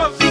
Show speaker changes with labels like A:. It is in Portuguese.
A: Huh.